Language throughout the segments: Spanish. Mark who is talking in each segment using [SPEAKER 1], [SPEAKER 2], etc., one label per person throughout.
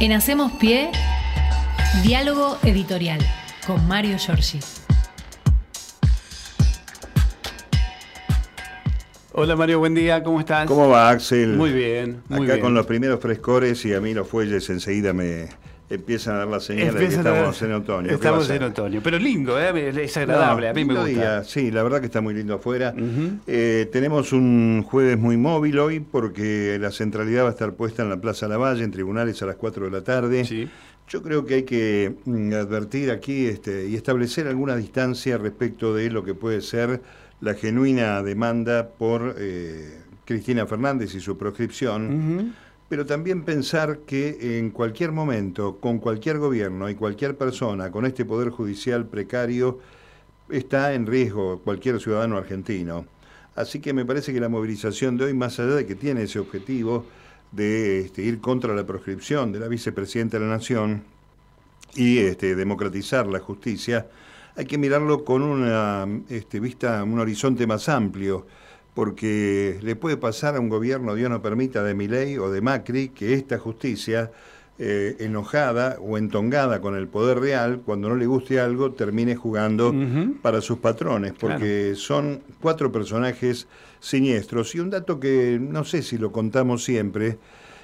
[SPEAKER 1] En Hacemos Pie, diálogo editorial con Mario Giorgi.
[SPEAKER 2] Hola Mario, buen día, ¿cómo estás?
[SPEAKER 3] ¿Cómo va Axel?
[SPEAKER 2] Muy bien, muy
[SPEAKER 3] Acá
[SPEAKER 2] bien.
[SPEAKER 3] con los primeros frescores y a mí los fuelles enseguida me empiezan a dar la señal de que estamos en otoño. ¿Qué va a
[SPEAKER 2] Estamos en otoño, pero lindo, ¿eh? es agradable,
[SPEAKER 3] No,
[SPEAKER 2] a mí me gusta.
[SPEAKER 3] día, Sí, la verdad que está muy lindo afuera. Eh, tenemos un jueves muy móvil hoy porque la centralidad va a estar puesta en la Plaza Lavalle, en tribunales a las 4 de la tarde.
[SPEAKER 2] Sí.
[SPEAKER 3] Yo creo que hay que mm, advertir aquí este, y establecer alguna distancia respecto de lo que puede ser la genuina demanda por eh, Cristina Fernández y su proscripción. Pero también pensar que en cualquier momento, con cualquier gobierno y cualquier persona con este poder judicial precario, está en riesgo cualquier ciudadano argentino. Así que me parece que la movilización de hoy, más allá de que tiene ese objetivo de este, ir contra la proscripción de la vicepresidenta de la Nación y este, democratizar la justicia, hay que mirarlo con una este, vista, un horizonte más amplio, porque le puede pasar a un gobierno, Dios no permita, de Milei o de Macri, que esta justicia, eh, enojada o entongada con el poder real, cuando no le guste algo, termine jugando para sus patrones, porque son cuatro personajes siniestros. Y un dato que no sé si lo contamos siempre,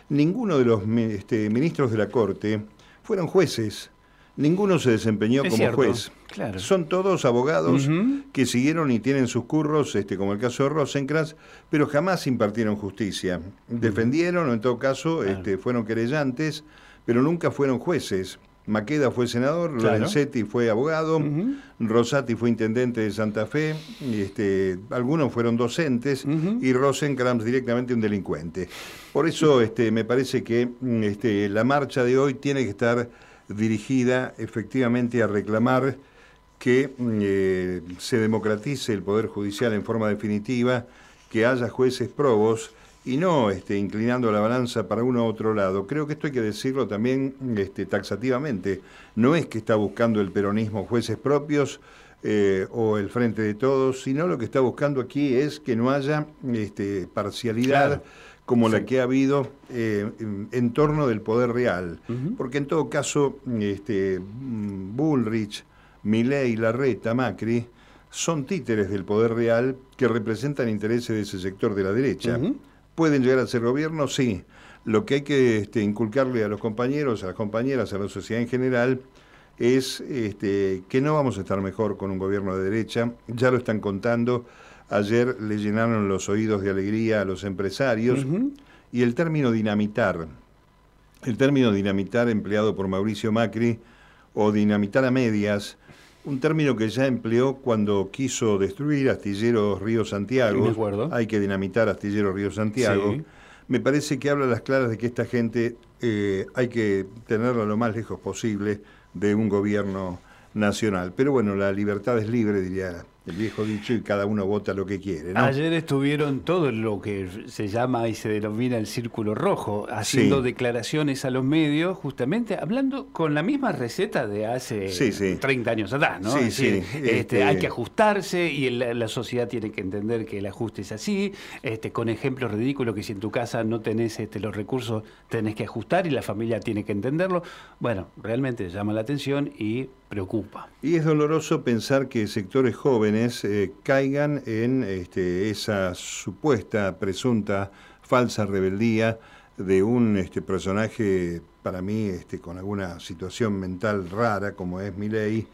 [SPEAKER 3] ninguno de los este, ministros de la Corte fueron jueces. Ninguno se desempeñó
[SPEAKER 2] Es
[SPEAKER 3] como
[SPEAKER 2] cierto,
[SPEAKER 3] juez.
[SPEAKER 2] claro.
[SPEAKER 3] Son todos abogados que siguieron y tienen sus curros, este, como el caso de Rosencrantz, pero jamás impartieron justicia. Defendieron, o en todo caso, este, fueron querellantes, pero nunca fueron jueces. Maqueda fue senador,
[SPEAKER 2] Claro.
[SPEAKER 3] Lorenzetti fue abogado. Rosati fue intendente de Santa Fe, y, este, algunos fueron docentes y Rosenkrantz directamente un delincuente. Por eso este, me parece que mm, este, la marcha de hoy tiene que estar dirigida efectivamente a reclamar que eh, se democratice el Poder Judicial en forma definitiva, que haya jueces probos y no este, inclinando la balanza para uno u otro lado. Creo que esto hay que decirlo también este, taxativamente. No es que está buscando el peronismo jueces propios eh, o el Frente de Todos, sino lo que está buscando aquí es que no haya este, parcialidad. Como la que ha habido eh, en, en torno del poder real. Porque en todo caso, este, mm, Bullrich, Milei, Larreta, Macri, son títeres del poder real que representan intereses de ese sector de la derecha. ¿Pueden llegar a ser gobierno? Sí. Lo que hay que este, inculcarle a los compañeros, a las compañeras, a la sociedad en general, es este, que no vamos a estar mejor con un gobierno de derecha. Ya lo están contando. Ayer le llenaron los oídos de alegría a los empresarios. Y el término dinamitar, el término dinamitar empleado por Mauricio Macri, o dinamitar a medias, un término que ya empleó cuando quiso destruir Astilleros Río Santiago. Hay que dinamitar Astilleros Río Santiago.
[SPEAKER 2] Sí.
[SPEAKER 3] Me parece que habla a las claras de que esta gente eh, hay que tenerla lo más lejos posible de un gobierno nacional. Pero bueno, la libertad es libre, diría el viejo dicho, y cada uno vota lo que quiere. ¿no?
[SPEAKER 2] Ayer estuvieron todo lo que se llama y se denomina el círculo rojo, haciendo
[SPEAKER 3] Sí.
[SPEAKER 2] declaraciones a los medios, justamente hablando con la misma receta de hace
[SPEAKER 3] Sí, sí.
[SPEAKER 2] 30 años atrás, ¿no? Es decir, este,
[SPEAKER 3] este-
[SPEAKER 2] hay que ajustarse y el- la sociedad tiene que entender que el ajuste es así, este, con ejemplos ridículos que si en tu casa no tenés este, los recursos tenés que ajustar y la familia tiene que entenderlo. Bueno, realmente llama la atención y preocupa.
[SPEAKER 3] Y es doloroso pensar que sectores jóvenes eh, caigan en este, esa supuesta, presunta, falsa rebeldía de un este, personaje, para mí, este, con alguna situación mental rara, como es Milei,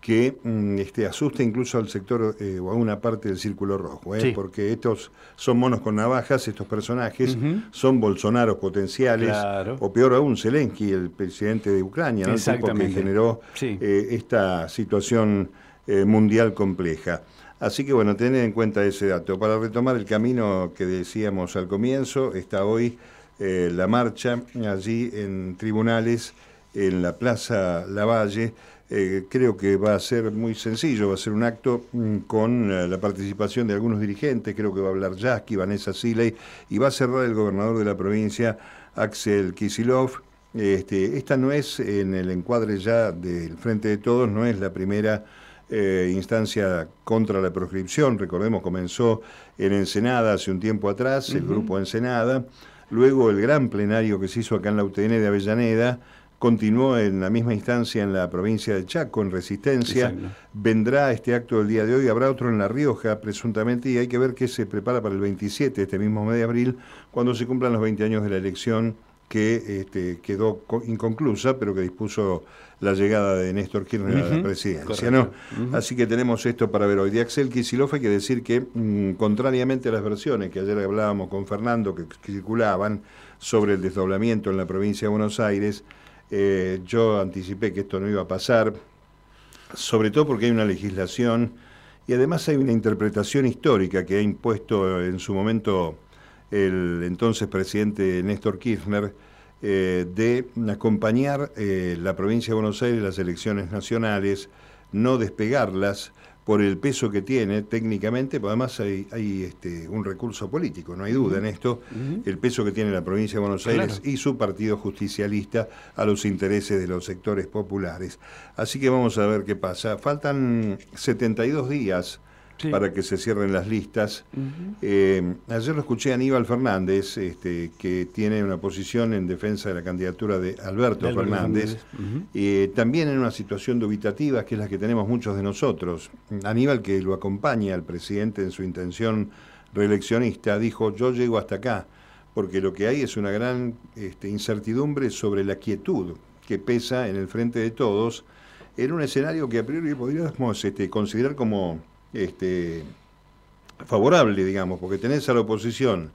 [SPEAKER 3] que mm, este, asusta incluso al sector eh, o a una parte del círculo rojo, ¿eh?
[SPEAKER 2] Sí.
[SPEAKER 3] porque estos son monos con navajas, estos personajes son bolsonaros potenciales,
[SPEAKER 2] Claro.
[SPEAKER 3] o peor aún, Zelensky, el presidente de Ucrania, ¿no? el tipo que generó
[SPEAKER 2] Sí.
[SPEAKER 3] eh, esta situación eh, mundial compleja. Así que bueno, tener en cuenta ese dato. Para retomar el camino que decíamos al comienzo, está hoy eh, la marcha allí en tribunales, en la Plaza Lavalle. Eh, creo que va a ser muy sencillo, va a ser un acto mm, con la participación de algunos dirigentes, creo que va a hablar Yasky, Vanessa Siley, y va a cerrar el gobernador de la provincia, Axel Kisilov. Este, esta no es en el encuadre ya del Frente de Todos, no es la primera eh, instancia contra la proscripción. Recordemos, comenzó en Ensenada hace un tiempo atrás, el grupo Ensenada. Luego el gran plenario que se hizo acá en la UTN de Avellaneda continuó en la misma instancia en la provincia de Chaco, en Resistencia. Vendrá este acto del día de hoy, habrá otro en La Rioja, presuntamente, y hay que ver qué se prepara para el 27, este mismo mes de abril, cuando se cumplan los 20 años de la elección que este, quedó inconclusa, pero que dispuso la llegada de Néstor Kirchner a la presidencia. ¿no? Así que tenemos esto para ver hoy. De Axel Kicillof hay que decir que, mm, contrariamente a las versiones que ayer hablábamos con Fernando, que, circulaban sobre el desdoblamiento en la provincia de Buenos Aires, eh, yo anticipé que esto no iba a pasar, sobre todo porque hay una legislación y además hay una interpretación histórica que ha impuesto en su momento el entonces presidente Néstor Kirchner, eh, de acompañar eh, la provincia de Buenos Aires en las elecciones nacionales, no despegarlas por el peso que tiene técnicamente, pero además hay, este, un recurso político, no hay duda en esto, el peso que tiene la provincia de Buenos Aires y su partido justicialista a los intereses de los sectores populares. Así que vamos a ver qué pasa. Faltan 72 días para que se cierren las listas. Eh, ayer lo escuché a Aníbal Fernández, este, que tiene una posición en defensa de la candidatura de Alberto Fernández, y también en una situación dubitativa, que es la que tenemos muchos de nosotros. Aníbal, que lo acompaña al presidente en su intención reeleccionista, dijo, yo llego hasta acá, porque lo que hay es una gran este, incertidumbre sobre la quietud que pesa en el frente de todos, en un escenario que a priori podríamos este, considerar como este, favorable, digamos, porque tenés a la oposición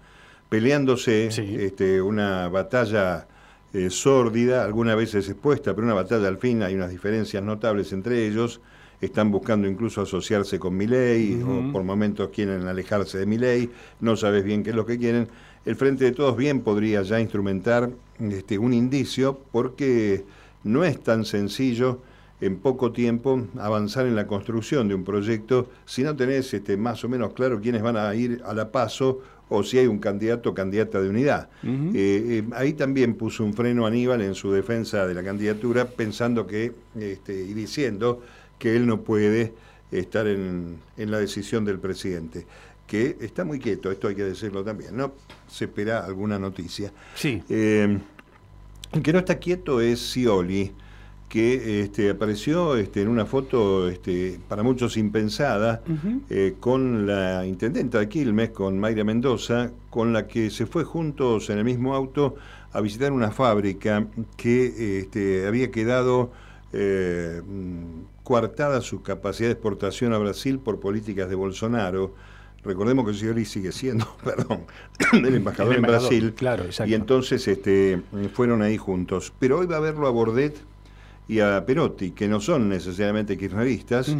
[SPEAKER 3] peleándose este, una batalla eh, sórdida, algunas veces expuesta, pero una batalla al fin, hay unas diferencias notables entre ellos, están buscando incluso asociarse con Milei, o por momentos quieren alejarse de Milei, no sabes bien qué es lo que quieren. El Frente de Todos bien podría ya instrumentar este, un indicio, porque no es tan sencillo en poco tiempo avanzar en la construcción de un proyecto si no tenés este, más o menos claro quiénes van a ir a la paso o si hay un candidato o candidata de unidad. Eh, eh, ahí también puso un freno Aníbal en su defensa de la candidatura, pensando que este, y diciendo que él no puede estar en, la decisión del presidente que está muy quieto, esto hay que decirlo también, ¿no? Se espera alguna noticia.
[SPEAKER 2] Sí.
[SPEAKER 3] Eh, el que no está quieto es Scioli, que este, apareció este, en una foto este, para muchos impensada eh, con la intendenta de Quilmes, con Mayra Mendoza, con la que se fue juntos en el mismo auto a visitar una fábrica que este, había quedado eh, coartada su capacidad de exportación a Brasil por políticas de Bolsonaro. Recordemos que Scioli sigue siendo, perdón, el embajador, en Brasil.
[SPEAKER 2] Claro,
[SPEAKER 3] y entonces este, fueron ahí juntos. Pero hoy va a verlo a Bordet y a Perotti, que no son necesariamente kirchneristas,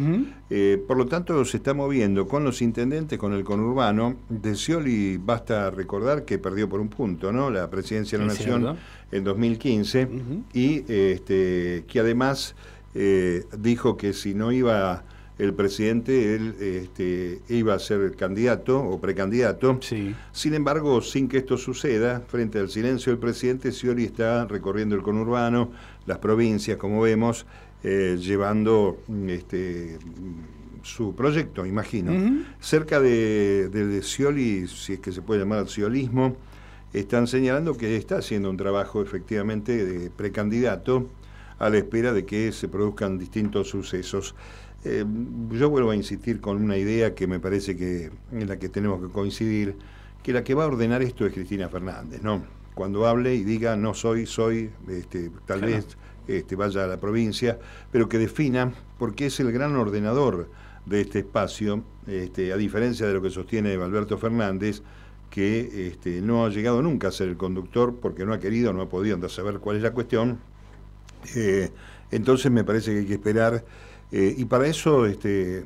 [SPEAKER 3] eh, por lo tanto se está moviendo con los intendentes, con el conurbano. De Scioli basta recordar que perdió por un punto ¿no? la presidencia de la Nación en 2015 y este, que además eh, dijo que si no iba el presidente, él este, iba a ser candidato o precandidato. Sin embargo, sin que esto suceda, frente al silencio del presidente, Scioli está recorriendo el conurbano, las provincias, como vemos, eh, llevando este, su proyecto, imagino. Cerca de, de, Scioli, si es que se puede llamar ciolismo, están señalando que está haciendo un trabajo efectivamente de precandidato a la espera de que se produzcan distintos sucesos. Eh, yo vuelvo a insistir con una idea que me parece que en la que tenemos que coincidir, que la que va a ordenar esto es Cristina Fernández, ¿no? Cuando hable y diga no soy, soy, este, tal vez este, vaya a la provincia, pero que defina, porque es el gran ordenador de este espacio, este, a diferencia de lo que sostiene Alberto Fernández, que este, no ha llegado nunca a ser el conductor porque no ha querido, no ha podido saber cuál es la cuestión. Eh, entonces me parece que hay que esperar eh, y para eso, este,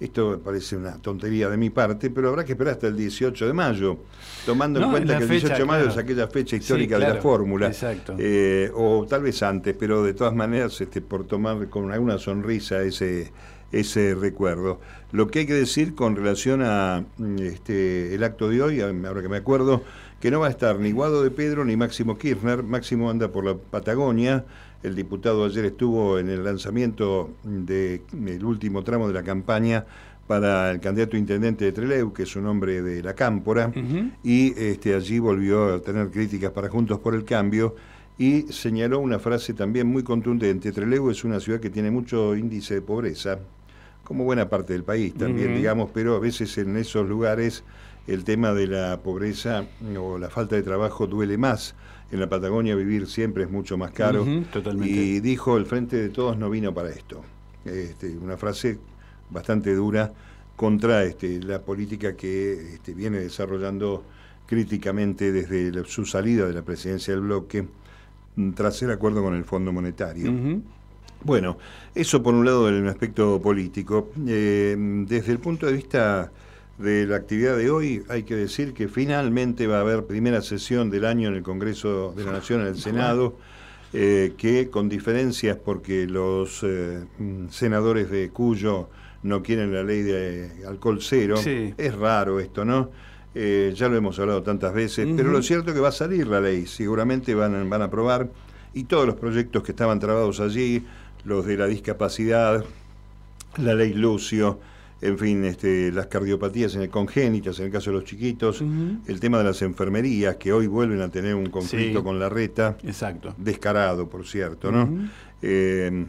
[SPEAKER 3] esto parece una tontería de mi parte, pero habrá que esperar hasta el 18 de mayo, tomando en cuenta que el 18 de mayo es aquella fecha histórica de la fórmula. Eh, o tal vez antes, pero de todas maneras, este, por tomar con alguna sonrisa ese, ese recuerdo. Lo que hay que decir con relación a este, el acto de hoy, ahora que me acuerdo, que no va a estar ni Guado de Pedro ni Máximo Kirchner. Máximo anda por la Patagonia. El diputado ayer estuvo en el lanzamiento del último tramo de la campaña para el candidato intendente de Trelew, que es un hombre de la Cámpora, y este, allí volvió a tener críticas para Juntos por el Cambio y señaló una frase también muy contundente. Trelew es una ciudad que tiene mucho índice de pobreza, como buena parte del país también, digamos, pero a veces en esos lugares el tema de la pobreza o la falta de trabajo duele más. En la Patagonia vivir siempre es mucho más caro. Y dijo, el Frente de Todos no vino para esto. Este, una frase bastante dura contra este, la política que este, viene desarrollando críticamente desde su salida de la presidencia del bloque tras el acuerdo con el Fondo Monetario. Bueno, eso por un lado en el aspecto político. Eh, desde el punto de vista de la actividad de hoy, hay que decir que finalmente va a haber primera sesión del año en el Congreso de la Nación, en el Senado, eh, que con diferencias porque los eh, senadores de Cuyo no quieren la ley de alcohol cero. Es raro esto, ¿no? Eh, ya lo hemos hablado tantas veces, pero lo cierto es que va a salir la ley, seguramente van, van a aprobar, y todos los proyectos que estaban trabados allí, los de la discapacidad, la ley Lucio, en fin, este, las cardiopatías en el congénitas, en el caso de los chiquitos, el tema de las enfermerías, que hoy vuelven a tener un conflicto con la reta.
[SPEAKER 2] Exacto.
[SPEAKER 3] Descarado, por cierto, ¿no? Eh,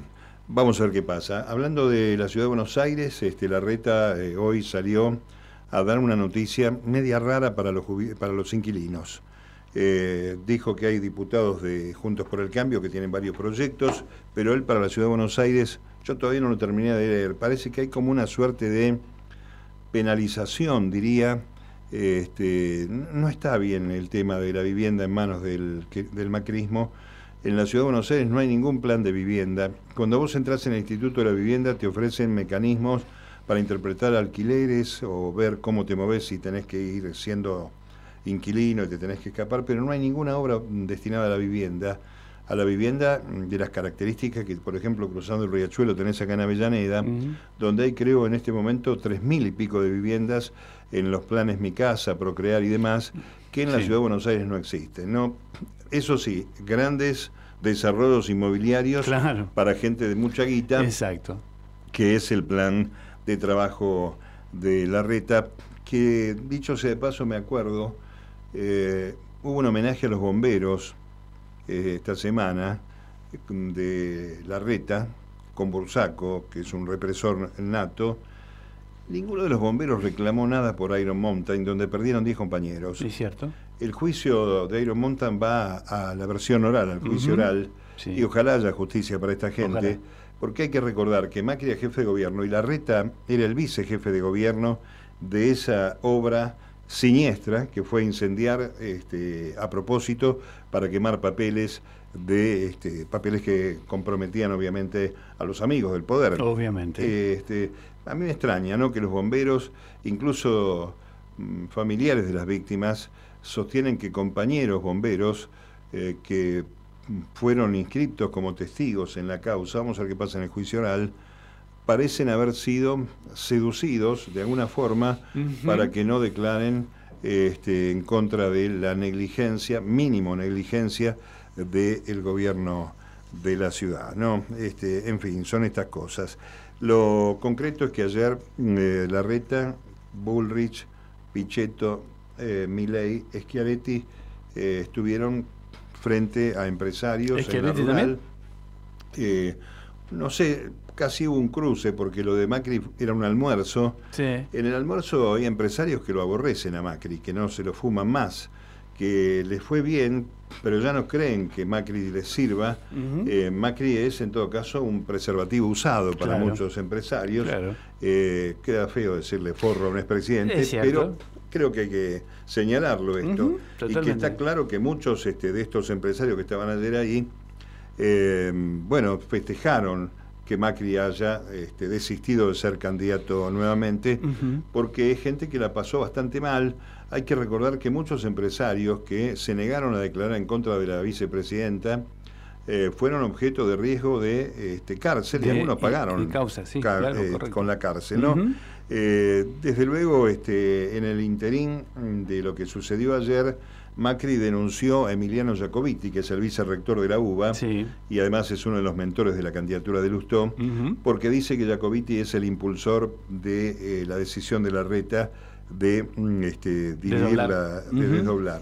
[SPEAKER 3] vamos a ver qué pasa. Hablando de la ciudad de Buenos Aires, este, la reta eh, hoy salió a dar una noticia media rara para los, para los inquilinos. Eh, dijo que hay diputados de Juntos por el Cambio que tienen varios proyectos, pero él para la Ciudad de Buenos Aires, yo todavía no lo terminé de leer, parece que hay como una suerte de penalización, diría. Este, no está bien el tema de la vivienda en manos del, del macrismo. En la Ciudad de Buenos Aires no hay ningún plan de vivienda. Cuando vos entras en el Instituto de la Vivienda te ofrecen mecanismos para interpretar alquileres o ver cómo te moves si tenés que ir siendo inquilino y te tenés que escapar, pero no hay ninguna obra destinada a la vivienda. A la vivienda de las características que, por ejemplo, cruzando el Riachuelo tenés acá en Avellaneda, donde hay, creo, en este momento tres mil y pico de viviendas en los planes Mi Casa, Procrear y demás, que en la Ciudad de Buenos Aires no existen. ¿no? Eso sí, grandes desarrollos inmobiliarios para gente de mucha guita.
[SPEAKER 2] Exacto.
[SPEAKER 3] Que es el plan de trabajo de la reta, que dicho sea de paso me acuerdo, eh, hubo un homenaje a los bomberos eh, esta semana de la reta con Bursaco, que es un represor nato. Ninguno de los bomberos reclamó nada por Iron Mountain, donde perdieron 10 compañeros.
[SPEAKER 2] Sí, cierto.
[SPEAKER 3] El juicio de Iron Mountain va a la versión oral, al juicio oral, y ojalá haya justicia para esta gente porque hay que recordar que Macri era jefe de gobierno y Larreta era el vicejefe de gobierno de esa obra siniestra que fue incendiar este, a propósito para quemar papeles de este, papeles que comprometían obviamente a los amigos del poder.
[SPEAKER 2] Obviamente.
[SPEAKER 3] Este, a mí me extraña ¿no? que los bomberos, incluso mm, familiares de las víctimas, sostienen que compañeros bomberos eh, que fueron inscritos como testigos en la causa, vamos a ver qué pasa en el juicio oral, parecen haber sido seducidos de alguna forma para que no declaren este, en contra de la negligencia, mínimo negligencia, del gobierno de la ciudad. ¿no? Este, en fin, son estas cosas. Lo concreto es que ayer eh, Larreta, Bullrich, Pichetto, eh, Milei, Schiaretti eh, estuvieron frente a empresarios en la rural. Eh, no sé, casi hubo un cruce porque lo de Macri era un almuerzo. En el almuerzo hay empresarios que lo aborrecen a Macri, que no se lo fuman más, que les fue bien, pero ya no creen que Macri les sirva. Eh, Macri es, en todo caso, un preservativo usado para muchos empresarios. Eh, queda feo decirle forro a un expresidente, pero creo que hay que señalarlo esto. y que está claro que muchos este, de estos empresarios que estaban ayer ahí, eh, bueno, festejaron que Macri haya este, desistido de ser candidato nuevamente, porque es gente que la pasó bastante mal. Hay que recordar que muchos empresarios que se negaron a declarar en contra de la vicepresidenta, eh, fueron objeto de riesgo de este, cárcel y algunos pagaron
[SPEAKER 2] causa, sí,
[SPEAKER 3] eh, con la cárcel. ¿no? Eh, desde luego, este, en el interín de lo que sucedió ayer, Macri denunció a Emiliano Jacobiti, que es el vicerrector de la UBA, y además es uno de los mentores de la candidatura de Lustó, porque dice que Jacobiti es el impulsor de eh, la decisión de la reta de mm, este, dividir La, de desdoblar.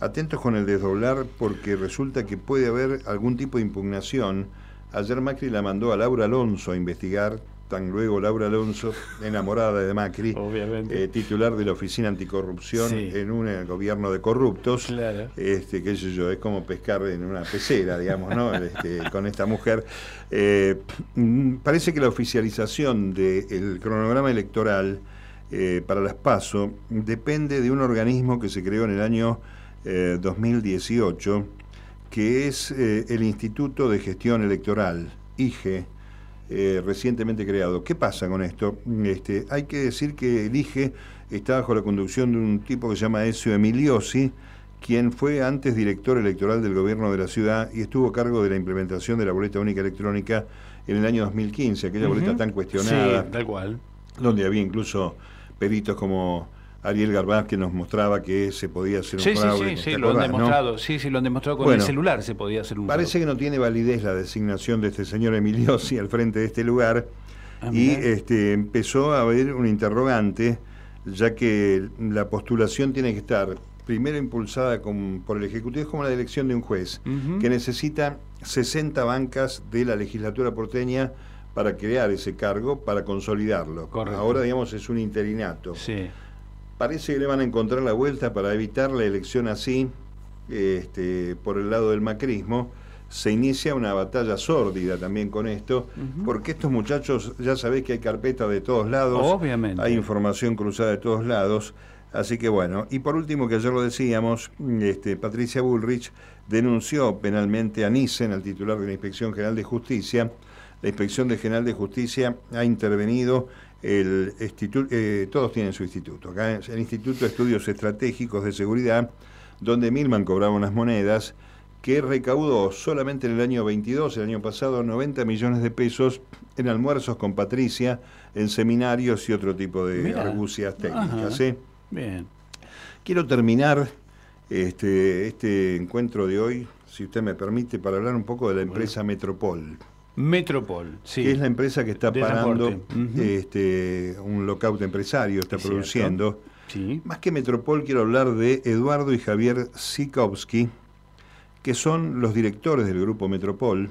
[SPEAKER 3] Atentos con el desdoblar porque resulta que puede haber algún tipo de impugnación. Ayer Macri la mandó a Laura Alonso a investigar tan luego Laura Alonso, enamorada de Macri, eh, titular de la Oficina Anticorrupción en un eh, gobierno de corruptos, este, qué sé yo, es como pescar en una pecera, digamos, ¿no? Este, con esta mujer. Eh, mm, parece que la oficialización del cronograma electoral para las PASO depende de un organismo que se creó en el año 2018, que es el Instituto de Gestión Electoral, IGE, eh, recientemente creado. ¿Qué pasa con esto? Este, hay que decir que el IGE está bajo la conducción de un tipo que se llama Ezio Emiliosi, quien fue antes director electoral del gobierno de la ciudad y estuvo a cargo de la implementación de la boleta única electrónica en el año 2015, aquella boleta tan cuestionada.
[SPEAKER 2] tal cual.
[SPEAKER 3] Donde había incluso peritos como Ariel Garbaz que nos mostraba que se podía hacer un
[SPEAKER 2] sí, Sí, sí, lo han demostrado. Sí, sí, lo han demostrado con el celular, se podía hacer un
[SPEAKER 3] Parece que no tiene validez la designación de este señor Emiliosi al frente de este lugar. Ah, y este, empezó a haber un interrogante, ya que la postulación tiene que estar primero impulsada por el Ejecutivo, es como la elección de un juez, que necesita 60 bancas de la legislatura porteña para crear ese cargo, para consolidarlo. Ahora, digamos, es un interinato.
[SPEAKER 2] Sí
[SPEAKER 3] parece que le van a encontrar la vuelta para evitar la elección así, este, por el lado del macrismo. Se inicia una batalla sórdida también con esto, porque estos muchachos, ya sabéis que hay carpeta de todos lados,
[SPEAKER 2] Obviamente.
[SPEAKER 3] hay información cruzada de todos lados, así que bueno, y por último, que ayer lo decíamos, este, Patricia Bullrich denunció penalmente a Nissen, al titular de la Inspección General de Justicia. La Inspección General de Justicia ha intervenido el instituto, eh, todos tienen su instituto. Acá el Instituto de Estudios Estratégicos de Seguridad, donde Milman cobraba unas monedas que recaudó solamente en el año 22, el año pasado, 90 millones de pesos en almuerzos con Patricia, en seminarios y otro tipo de argucias técnicas. ¿eh?
[SPEAKER 2] Bien.
[SPEAKER 3] Quiero terminar este, este encuentro de hoy, si usted me permite, para hablar un poco de la empresa Metropol.
[SPEAKER 2] Metropol, sí.
[SPEAKER 3] Que es la empresa que está parando este, un lockout empresario, está produciendo.
[SPEAKER 2] Sí.
[SPEAKER 3] Más que Metropol, quiero hablar de Eduardo y Javier Sikowski, que son los directores del grupo Metropol,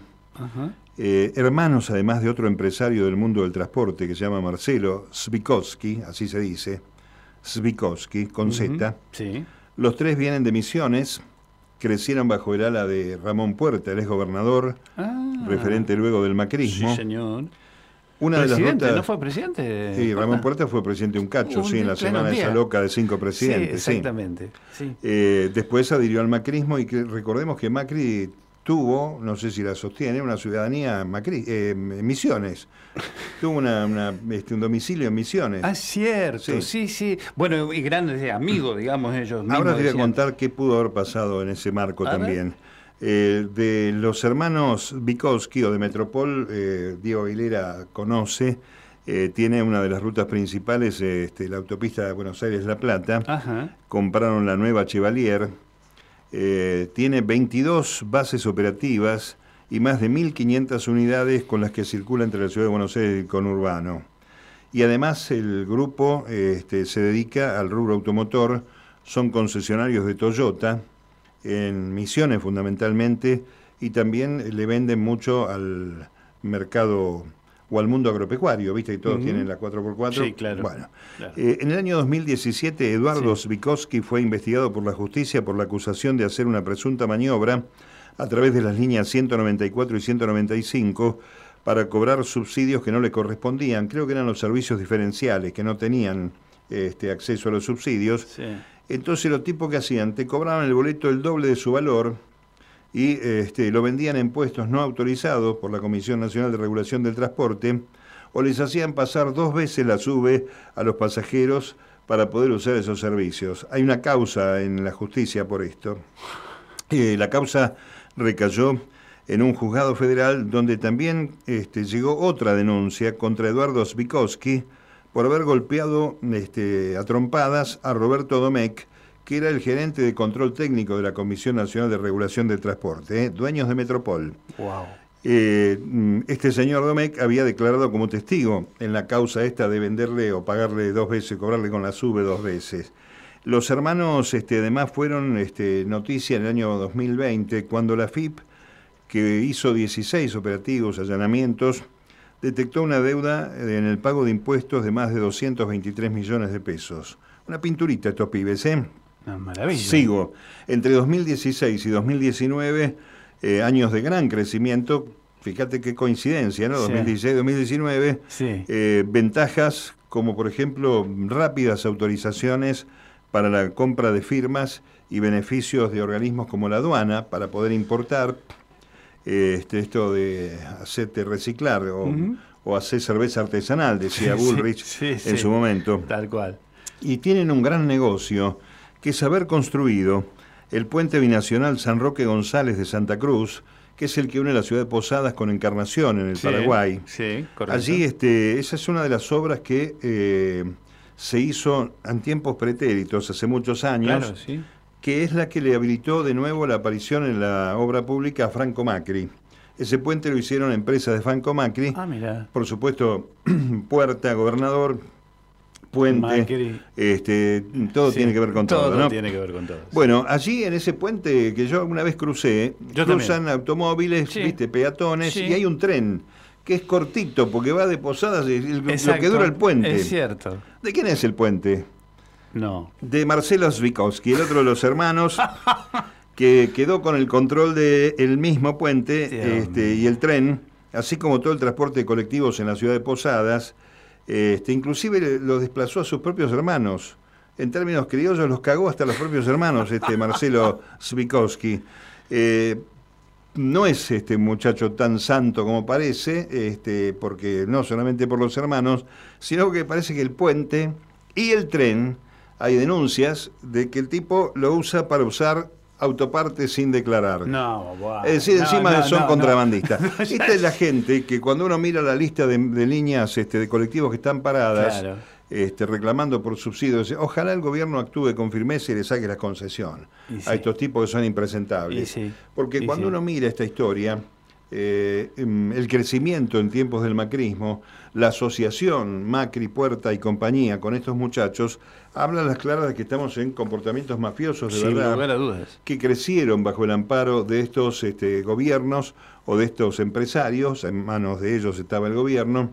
[SPEAKER 3] eh, hermanos además de otro empresario del mundo del transporte que se llama Marcelo Svikowski, así se dice, Svikowski, con Z.
[SPEAKER 2] Sí.
[SPEAKER 3] Los tres vienen de Misiones, crecieron bajo el ala de Ramón Puerta, el ex gobernador, ah. referente luego del macrismo.
[SPEAKER 2] Sí, señor.
[SPEAKER 3] Una de las
[SPEAKER 2] ¿No fue presidente?
[SPEAKER 3] Sí, Ramón Puerta fue presidente de un cacho, sí, en la semana esa loca de cinco presidentes.
[SPEAKER 2] Sí, exactamente.
[SPEAKER 3] Eh, después adhirió al macrismo y que, recordemos que Macri tuvo, no sé si la sostiene, una ciudadanía Macri, eh, Misiones. Tuvo una, este, un domicilio en Misiones.
[SPEAKER 2] Ah, cierto, sí, sí. Bueno, y grandes amigos, digamos, ellos mismos.
[SPEAKER 3] Ahora te voy a contar qué pudo haber pasado en ese marco también. Eh, de los hermanos Bikowski o de Metropol, eh, Diego Aguilera conoce, tiene una de las rutas principales, este, la autopista de Buenos Aires-La Plata. Compraron la nueva Chevalier eh, tiene 22 bases operativas y más de 1.500 unidades con las que circula entre la ciudad de Buenos Aires y el conurbano. Y además el grupo este, se dedica al rubro automotor, son concesionarios de Toyota, en Misiones fundamentalmente, y también le venden mucho al mercado o al mundo agropecuario, viste que todos tienen la 4x4.
[SPEAKER 2] Sí, claro.
[SPEAKER 3] Bueno, eh, en el año 2017 Eduardo sí. fue investigado por la justicia por la acusación de hacer una presunta maniobra a través de las líneas 194 y 195 para cobrar subsidios que no le correspondían. Creo que eran los servicios diferenciales, que no tenían este, acceso a los subsidios.
[SPEAKER 2] Sí.
[SPEAKER 3] Entonces los tipos que hacían, te cobraban el boleto el doble de su valor, y este, lo vendían en puestos no autorizados por la Comisión Nacional de Regulación del Transporte o les hacían pasar dos veces la sube a los pasajeros para poder usar esos servicios. Hay una causa en la justicia por esto. Eh, la causa recayó en un juzgado federal donde también este, llegó otra denuncia contra Eduardo Zbikowski por haber golpeado este, a trompadas a Roberto Domecq, que era el gerente de control técnico de la Comisión Nacional de Regulación del Transporte, ¿eh? dueños de Metropol.
[SPEAKER 2] Wow.
[SPEAKER 3] Eh, mm, este señor Domecq había declarado como testigo en la causa esta de venderle o pagarle dos veces, cobrarle con la sube dos veces. Los hermanos este, además fueron este, noticia en el año 2020 cuando la FIP, que hizo 16 operativos, allanamientos, detectó una deuda en el pago de impuestos de más de 223 millones de pesos. Una pinturita estos pibes, ¿eh?
[SPEAKER 2] Una maravilla.
[SPEAKER 3] Sigo. Entre 2016 y 2019, eh, años de gran crecimiento, fíjate qué coincidencia, ¿no?
[SPEAKER 2] Sí.
[SPEAKER 3] 2016-2019,
[SPEAKER 2] Sí.
[SPEAKER 3] eh, ventajas como por ejemplo rápidas autorizaciones para la compra de firmas y beneficios de organismos como la aduana para poder importar eh, este, esto de hacerte reciclar o, hacer cerveza artesanal, decía
[SPEAKER 2] Sí,
[SPEAKER 3] Bullrich en su momento
[SPEAKER 2] Tal cual.
[SPEAKER 3] y tienen un gran negocio que es haber construido el puente binacional San Roque González de Santa Cruz, que es el que une la ciudad de Posadas con Encarnación en el
[SPEAKER 2] Sí,
[SPEAKER 3] Paraguay.
[SPEAKER 2] Sí, correcto.
[SPEAKER 3] Allí este, esa es una de las obras que eh, se hizo en tiempos pretéritos, hace muchos años,
[SPEAKER 2] Claro, sí.
[SPEAKER 3] que es la que le habilitó de nuevo la aparición en la obra pública a Franco Macri. Ese puente lo hicieron empresas de Franco Macri.
[SPEAKER 2] Ah, mira.
[SPEAKER 3] Por supuesto, Puerta, Gobernador, Puente,
[SPEAKER 2] Macri.
[SPEAKER 3] este, todo
[SPEAKER 2] Sí,
[SPEAKER 3] tiene que ver con todo, ¿no?
[SPEAKER 2] tiene que ver con todo.
[SPEAKER 3] Bueno, allí en ese puente que yo una vez crucé,
[SPEAKER 2] Yo
[SPEAKER 3] cruzan automóviles,
[SPEAKER 2] Sí.
[SPEAKER 3] viste, peatones,
[SPEAKER 2] Sí.
[SPEAKER 3] y hay un tren que es cortito porque va de Posadas, y el- lo
[SPEAKER 2] Exacto,
[SPEAKER 3] que dura el puente.
[SPEAKER 2] Es cierto.
[SPEAKER 3] ¿De quién es el puente?
[SPEAKER 2] No.
[SPEAKER 3] De Marcelo Zwickowski, el otro de los hermanos, que quedó con el control del mismo puente este, y el tren, así como todo el transporte de colectivos en la ciudad de Posadas, este, inclusive lo desplazó a sus propios hermanos. En términos criollos, los cagó hasta los propios hermanos, este Marcelo Zwickowski. Eh, no es este muchacho tan santo como parece, este, porque no solamente por los hermanos, sino que parece que el puente y el tren, hay denuncias de que el tipo lo usa para usar autopartes sin declarar.
[SPEAKER 2] No, guau.
[SPEAKER 3] Es decir,
[SPEAKER 2] No,
[SPEAKER 3] encima
[SPEAKER 2] no,
[SPEAKER 3] son
[SPEAKER 2] no,
[SPEAKER 3] contrabandistas. Esta es la gente que cuando uno mira la lista de, de líneas este, de colectivos que están paradas,
[SPEAKER 2] Claro.
[SPEAKER 3] este, reclamando por subsidios, ojalá el gobierno actúe con firmeza y le saque la concesión
[SPEAKER 2] Y sí.
[SPEAKER 3] a estos tipos que son impresentables.
[SPEAKER 2] Sí.
[SPEAKER 3] Porque
[SPEAKER 2] Y
[SPEAKER 3] cuando
[SPEAKER 2] sí.
[SPEAKER 3] uno mira esta historia, eh, em, el crecimiento en tiempos del macrismo, la asociación Macri, Puerta y compañía con estos muchachos, habla a las claras de que estamos en comportamientos mafiosos de
[SPEAKER 2] Sin
[SPEAKER 3] verdad
[SPEAKER 2] lugar a dudas.
[SPEAKER 3] que crecieron bajo el amparo de estos este, gobiernos o de estos empresarios, en manos de ellos estaba el gobierno,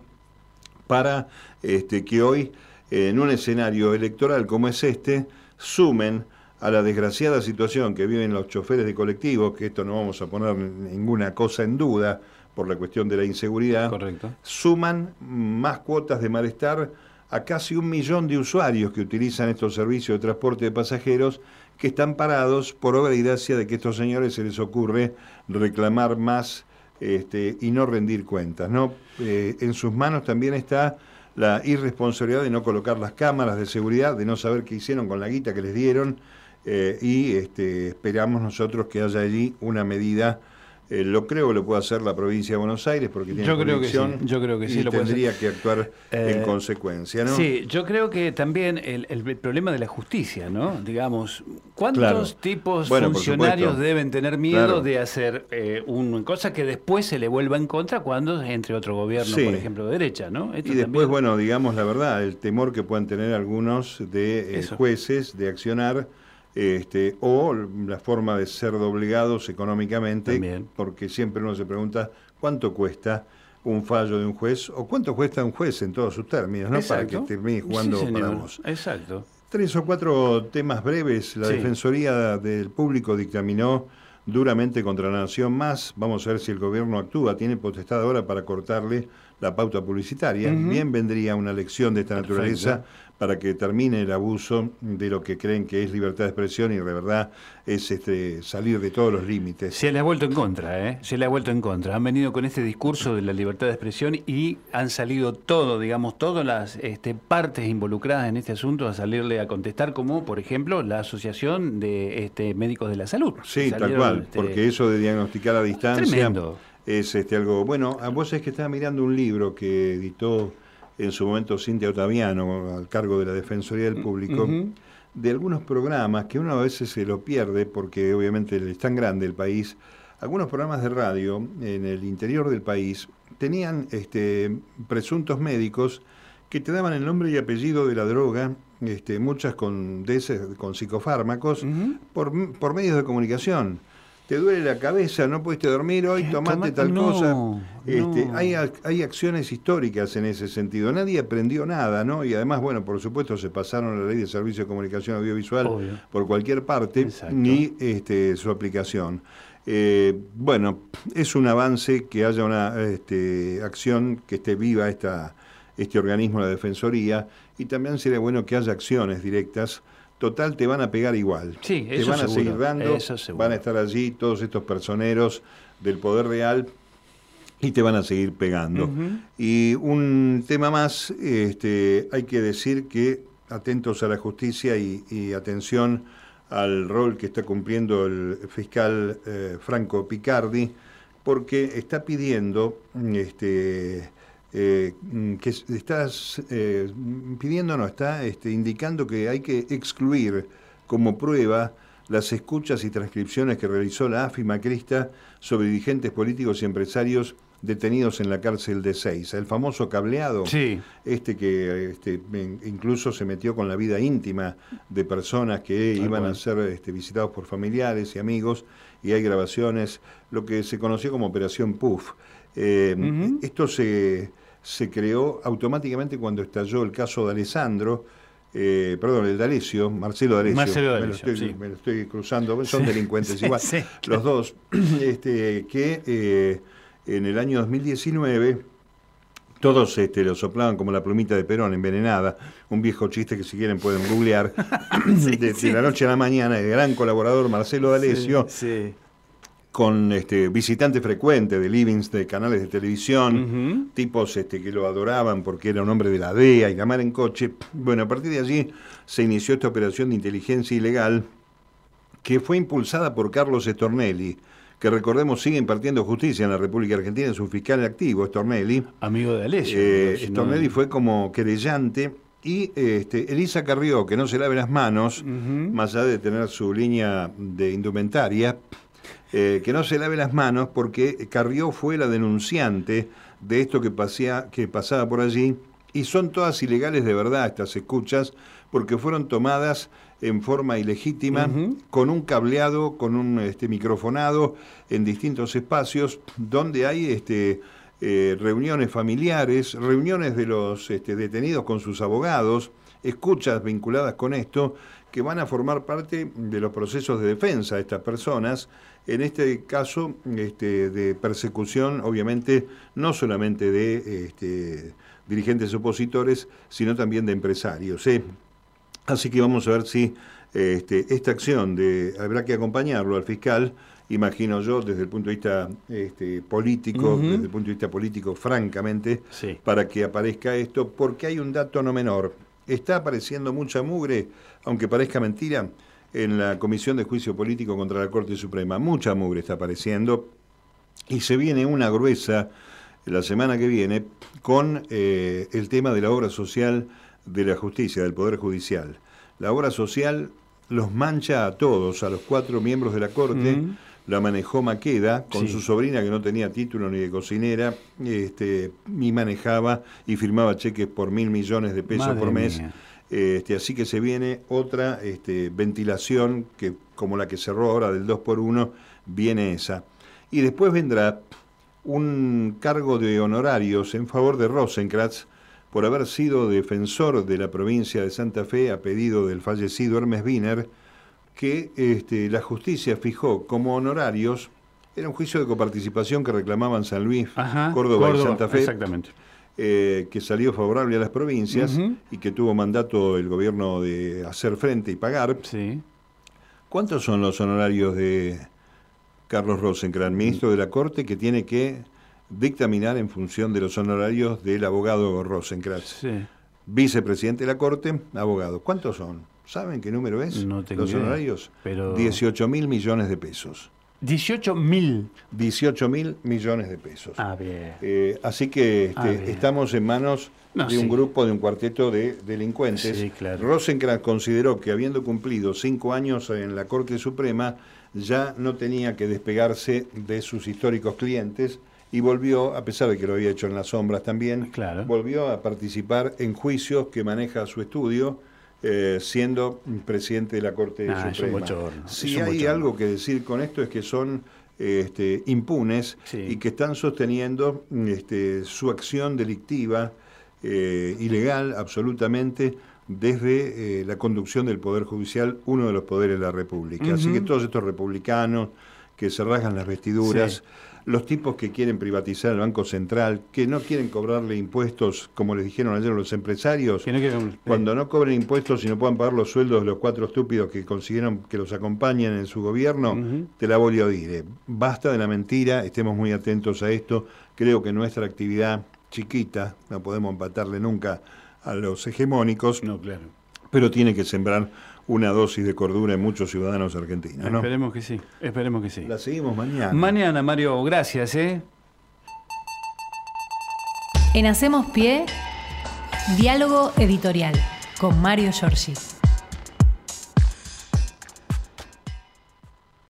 [SPEAKER 3] para este, que hoy, en un escenario electoral como es este, sumen a la desgraciada situación que viven los choferes de colectivos, que esto no vamos a poner ninguna cosa en duda por la cuestión de la inseguridad,
[SPEAKER 2] Correcto.
[SPEAKER 3] suman más cuotas de malestar a casi un millón de usuarios que utilizan estos servicios de transporte de pasajeros que están parados por obra y gracia de que a estos señores se les ocurre reclamar más este, y no rendir cuentas. ¿no? Eh, en sus manos también está la irresponsabilidad de no colocar las cámaras de seguridad, de no saber qué hicieron con la guita que les dieron eh, y este, esperamos nosotros que haya allí una medida. eh, lo creo que lo puede hacer la provincia de Buenos Aires porque tiene
[SPEAKER 2] Yo creo que sí, yo creo que sí
[SPEAKER 3] y
[SPEAKER 2] lo puede
[SPEAKER 3] tendría que actuar en
[SPEAKER 2] Eh,
[SPEAKER 3] consecuencia, ¿no?
[SPEAKER 2] Sí, yo creo que también el, problema de la justicia, ¿no? Digamos, ¿cuántos
[SPEAKER 3] Claro.
[SPEAKER 2] tipos
[SPEAKER 3] Bueno,
[SPEAKER 2] funcionarios deben tener miedo
[SPEAKER 3] Claro.
[SPEAKER 2] de hacer eh, una cosa que después se le vuelva en contra cuando entre otro gobierno,
[SPEAKER 3] Sí.
[SPEAKER 2] por ejemplo, de derecha, ¿no? Esto
[SPEAKER 3] Y después,
[SPEAKER 2] también-
[SPEAKER 3] bueno, digamos la verdad, el temor que puedan tener algunos de jueces de accionar este, o la forma de ser doblegados económicamente,
[SPEAKER 2] También.
[SPEAKER 3] porque siempre uno se pregunta cuánto cuesta un fallo de un juez o cuánto cuesta un juez en todos sus términos, ¿no? Para que termine
[SPEAKER 2] Sí,
[SPEAKER 3] jugando para
[SPEAKER 2] señor.
[SPEAKER 3] vos.
[SPEAKER 2] Exacto.
[SPEAKER 3] Tres o cuatro temas breves. La
[SPEAKER 2] Sí.
[SPEAKER 3] Defensoría del Público dictaminó duramente contra la Nación Más. Vamos a ver si el gobierno actúa. Tiene potestad ahora para cortarle la pauta publicitaria.
[SPEAKER 2] Ujú.
[SPEAKER 3] Bien vendría una lección de esta
[SPEAKER 2] Perfecto.
[SPEAKER 3] naturaleza para que termine el abuso de lo que creen que es libertad de expresión y de verdad es este, salir de todos los límites.
[SPEAKER 2] Se le ha vuelto en contra, ¿eh? Se le ha vuelto en contra. Han venido con este discurso de la libertad de expresión y han salido todo, digamos, todas las este, partes involucradas en este asunto a salirle a contestar, como por ejemplo la Asociación de este, Médicos de la Salud.
[SPEAKER 3] Sí, tal cual,
[SPEAKER 2] este,
[SPEAKER 3] porque eso de diagnosticar a distancia
[SPEAKER 2] Tremendo.
[SPEAKER 3] es este algo bueno. A vos es que estaba mirando un libro que editó en su momento Cintia Otaviano al cargo de la Defensoría del Público
[SPEAKER 2] Ujú.
[SPEAKER 3] de algunos programas que uno a veces se lo pierde porque obviamente es tan grande el país. Algunos programas de radio en el interior del país tenían este, presuntos médicos que te daban el nombre y apellido de la droga, este, muchas con, de con psicofármacos, por, por medios de comunicación te duele la cabeza, no puedes dormir hoy, tomate tal cosa. Este, hay, hay acciones históricas en ese sentido. Nadie aprendió nada, ¿no? Y además, bueno, por supuesto, se pasaron la ley de servicio de comunicación audiovisual por cualquier parte, ni este, su aplicación. Eh, bueno, es un avance que haya una este, acción que esté viva esta, este organismo, la Defensoría, y también sería bueno que haya acciones directas total te van a pegar igual.
[SPEAKER 2] Sí,
[SPEAKER 3] te van a seguir dando, van a estar allí todos estos personeros del poder real y te van a seguir pegando. Y un tema más, este, hay que decir que atentos a la justicia y, atención al rol que está cumpliendo el fiscal eh, Franco Picardi, porque está pidiendo este, eh, que estás eh, pidiendo, no, está este, indicando que hay que excluir como prueba las escuchas y transcripciones que realizó la AFI Macrista sobre dirigentes políticos y empresarios detenidos en la cárcel de Seis. El famoso cableado, este que este, incluso se metió con la vida íntima de personas que iban a ser este, visitados por familiares y amigos, y hay grabaciones, lo que se conoció como Operación PUF. Eh, esto se, se, creó automáticamente cuando estalló el caso de Alessandro, eh, perdón, el D'Alessio, Marcelo D'Alessio,
[SPEAKER 2] Marcelo
[SPEAKER 3] me, lo estoy, cruzando, son delincuentes igual, los dos, este, que eh, en el año 2019 todos este, lo soplaban como la plumita de Perón envenenada, un viejo chiste que si quieren pueden googlear, de, la noche a la mañana, el gran colaborador Marcelo D'Alessio, con este, visitante frecuente de livings de canales de televisión, tipos este, que lo adoraban porque era un hombre de la DEA y la mar en coche. Bueno, a partir de allí se inició esta operación de inteligencia ilegal que fue impulsada por Carlos Estornelli, que recordemos sigue impartiendo justicia en la República Argentina, es un fiscal activo, Estornelli.
[SPEAKER 2] Amigo de Alessio.
[SPEAKER 3] Eh, Estornelli fue como querellante y este, Elisa Carrió, que no se lave las manos, más allá de tener su línea de indumentaria, eh, que no se lave las manos porque Carrió fue la denunciante de esto que, que pasaba por allí y son todas ilegales de verdad estas escuchas porque fueron tomadas en forma ilegítima, con un cableado, con un este, microfonado en distintos espacios donde hay este, eh, reuniones familiares, reuniones de los este, detenidos con sus abogados, escuchas vinculadas con esto, que van a formar parte de los procesos de defensa de estas personas en este caso este, de persecución, obviamente, no solamente de este, dirigentes opositores, sino también de empresarios. ¿eh? Así que vamos a ver si este, esta acción de habrá que acompañarlo al fiscal, imagino yo, desde el punto de vista este, político, desde el punto de vista político, francamente, para que aparezca esto, porque hay un dato no menor. Está apareciendo mucha mugre, aunque parezca mentira, en la Comisión de Juicio Político contra la Corte Suprema. Mucha mugre está apareciendo y se viene una gruesa la semana que viene con eh, el tema de la obra social de la justicia, del Poder Judicial. La obra social los mancha a todos, a los cuatro miembros de la Corte. La manejó Maqueda con su sobrina que no tenía título ni de cocinera, este, y manejaba y firmaba cheques por mil millones de pesos por mes. Este, así que se viene otra este, ventilación, que como la que cerró ahora del 2 por 1 viene esa. Y después vendrá un cargo de honorarios en favor de Rosenkratz por haber sido defensor de la provincia de Santa Fe a pedido del fallecido Hermes Wiener, que este, la justicia fijó como honorarios, era un juicio de coparticipación que reclamaban San Luis, Córdoba, y Santa Fe.
[SPEAKER 2] Exactamente.
[SPEAKER 3] Eh, que salió favorable a las provincias y que tuvo mandato el gobierno de hacer frente y pagar.
[SPEAKER 2] Sí.
[SPEAKER 3] ¿Cuántos son los honorarios de Carlos Rosenkrantz, ministro de la Corte, que tiene que dictaminar en función de los honorarios del abogado Rosenkrantz?
[SPEAKER 2] Sí.
[SPEAKER 3] Vicepresidente de la Corte, abogado. ¿Cuántos son? ¿Saben qué número es?
[SPEAKER 2] No tengo
[SPEAKER 3] los honorarios.
[SPEAKER 2] Pero...
[SPEAKER 3] 18 mil millones de pesos.
[SPEAKER 2] 18 mil.
[SPEAKER 3] 18 mil millones de pesos.
[SPEAKER 2] Ah, bien.
[SPEAKER 3] Eh, así que este,
[SPEAKER 2] Ah, bien.
[SPEAKER 3] estamos en manos
[SPEAKER 2] No,
[SPEAKER 3] de un
[SPEAKER 2] sí.
[SPEAKER 3] grupo, de un cuarteto de delincuentes.
[SPEAKER 2] Sí, claro.
[SPEAKER 3] Consideró que habiendo cumplido cinco años en la Corte Suprema, ya no tenía que despegarse de sus históricos clientes y volvió, a pesar de que lo había hecho en las sombras también,
[SPEAKER 2] Claro.
[SPEAKER 3] volvió a participar en juicios que maneja su estudio. Eh, siendo presidente de la Corte
[SPEAKER 2] Ah, un
[SPEAKER 3] Suprema. Si hay
[SPEAKER 2] bochorno.
[SPEAKER 3] algo que decir con esto es que son este, impunes
[SPEAKER 2] Sí.
[SPEAKER 3] y que están sosteniendo este, su acción delictiva eh, ilegal absolutamente desde eh, la conducción del Poder Judicial, uno de los poderes de la República. Así que todos estos republicanos que se rasgan las vestiduras,
[SPEAKER 2] Sí.
[SPEAKER 3] Los tipos que quieren privatizar el Banco Central, que no quieren cobrarle impuestos, como les dijeron ayer los empresarios,
[SPEAKER 2] Que no quieren-
[SPEAKER 3] cuando no cobren impuestos y no puedan pagar los sueldos de los cuatro estúpidos que consiguieron que los acompañen en su gobierno, te la voy a oír. eh. Basta de la mentira, estemos muy atentos a esto. Creo que nuestra actividad chiquita, no podemos empatarle nunca a los hegemónicos,
[SPEAKER 2] No, claro.
[SPEAKER 3] pero tiene que sembrar una dosis de cordura en muchos ciudadanos argentinos. ¿no?
[SPEAKER 2] Esperemos que sí. Esperemos que sí.
[SPEAKER 3] La seguimos mañana.
[SPEAKER 2] Mañana, Mario, gracias, ¿eh?
[SPEAKER 1] En Hacemos Pie, diálogo editorial con Mario Giorgi.